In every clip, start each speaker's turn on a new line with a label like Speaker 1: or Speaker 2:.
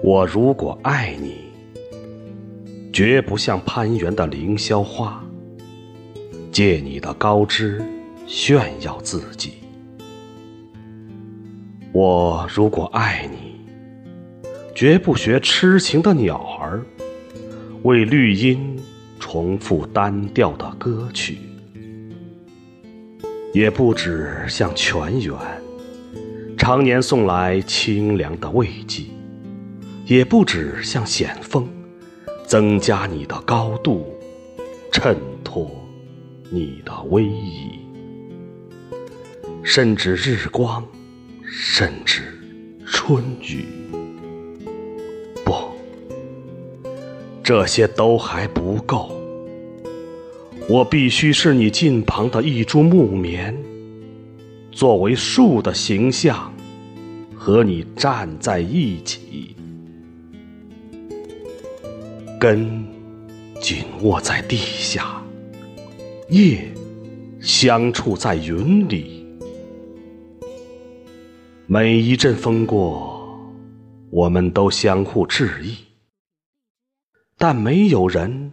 Speaker 1: 我如果爱你，绝不像攀援的凌霄花，借你的高枝炫耀自己。我如果爱你，绝不学痴情的鸟儿，为绿荫重复单调的歌曲，也不止像泉源，常年送来清凉的慰藉。也不止像险峰，增加你的高度，衬托你的威仪；甚至日光，甚至春雨。不，这些都还不够。我必须是你近旁的一株木棉，作为树的形象，和你站在一起。根紧握在地下，叶相触在云里。每一阵风过，我们都相互致意，但没有人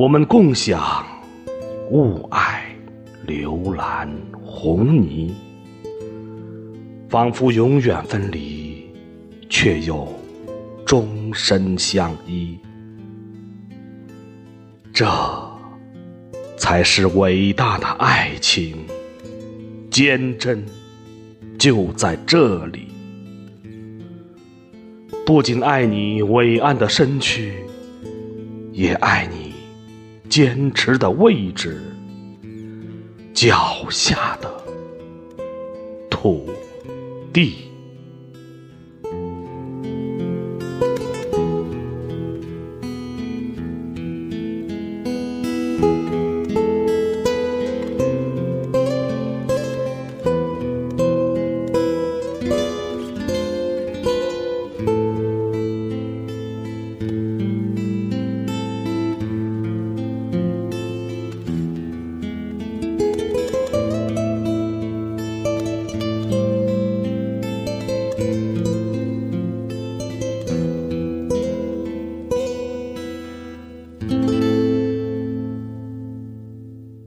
Speaker 1: 我们共享雾霭、流岚、红泥，仿佛永远分离，却又终身相依。这才是伟大的爱情，坚贞就在这里。不仅爱你伟岸的身躯，也爱你坚持的位置，脚下的土地。